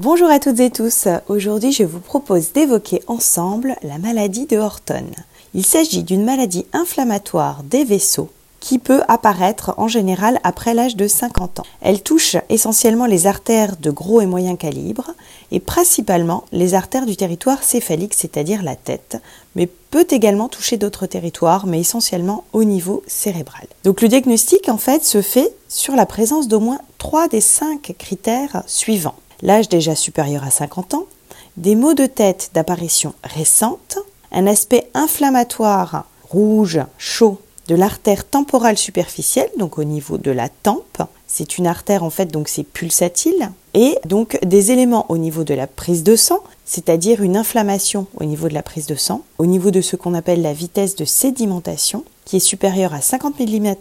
Bonjour à toutes et tous. Aujourd'hui, je vous propose d'évoquer ensemble la maladie de Horton. Il s'agit d'une maladie inflammatoire des vaisseaux qui peut apparaître en général après l'âge de 50 ans. Elle touche essentiellement les artères de gros et moyen calibre et principalement les artères du territoire céphalique, c'est-à-dire la tête, mais peut également toucher d'autres territoires, mais essentiellement au niveau cérébral. Donc le diagnostic en fait se fait sur la présence d'au moins 3 des 5 critères suivants. L'âge déjà supérieur à 50 ans, des maux de tête d'apparition récente, un aspect inflammatoire rouge, chaud de l'artère temporale superficielle, donc au niveau de la tempe. C'est une artère en fait, donc c'est pulsatile. Et donc des éléments au niveau de la prise de sang, c'est-à-dire une inflammation au niveau de la prise de sang, au niveau de ce qu'on appelle la vitesse de sédimentation, qui est supérieure à 50 mm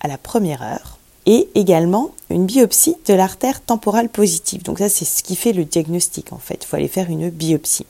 à la première heure, et également une biopsie de l'artère temporale positive. Donc ça, c'est ce qui fait le diagnostic en fait. Il faut aller faire une biopsie.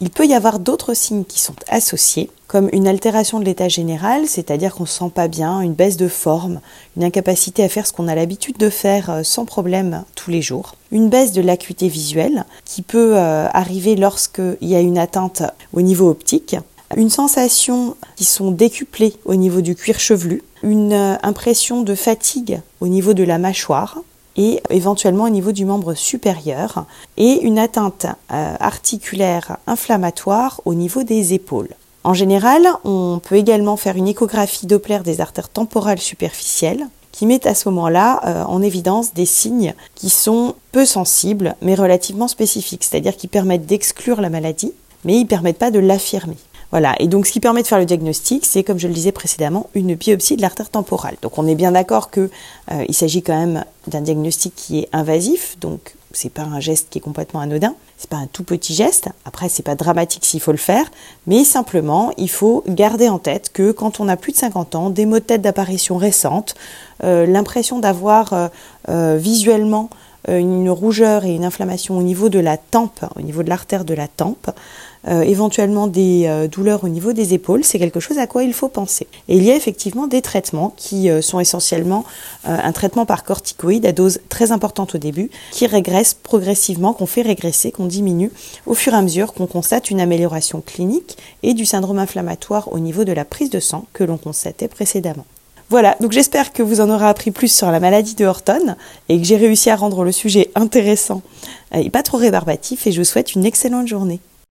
Il peut y avoir d'autres signes qui sont associés, comme une altération de l'état général, c'est-à-dire qu'on ne se sent pas bien, une baisse de forme, une incapacité à faire ce qu'on a l'habitude de faire euh, sans problème tous les jours, une baisse de l'acuité visuelle qui peut euh, arriver lorsqu'il y a une atteinte au niveau optique, une sensation qui sont décuplées au niveau du cuir chevelu, une euh, impression de fatigue au niveau de la mâchoire, et éventuellement au niveau du membre supérieur et une atteinte euh, articulaire inflammatoire au niveau des épaules. En général, on peut également faire une échographie Doppler des artères temporales superficielles qui met à ce moment-là euh, en évidence des signes qui sont peu sensibles mais relativement spécifiques, c'est-à-dire qui permettent d'exclure la maladie mais ils ne permettent pas de l'affirmer. Voilà, et donc ce qui permet de faire le diagnostic, c'est comme je le disais précédemment, une biopsie de l'artère temporale. Donc on est bien d'accord qu'il euh, s'agit quand même d'un diagnostic qui est invasif, donc c'est pas un geste qui est complètement anodin, c'est pas un tout petit geste. Après c'est pas dramatique s'il faut le faire, mais simplement il faut garder en tête que quand on a plus de 50 ans, des maux de tête d'apparition récente, euh, l'impression d'avoir euh, visuellement une rougeur et une inflammation au niveau de la tempe, au niveau de l'artère de la tempe, euh, éventuellement des euh, douleurs au niveau des épaules, c'est quelque chose à quoi il faut penser. Et il y a effectivement des traitements qui euh, sont essentiellement un traitement par corticoïde à dose très importante au début, qui régresse progressivement, qu'on fait régresser, qu'on diminue au fur et à mesure qu'on constate une amélioration clinique et du syndrome inflammatoire au niveau de la prise de sang que l'on constatait précédemment. Voilà, donc j'espère que vous en aurez appris plus sur la maladie de Horton et que j'ai réussi à rendre le sujet intéressant et pas trop rébarbatif et je vous souhaite une excellente journée.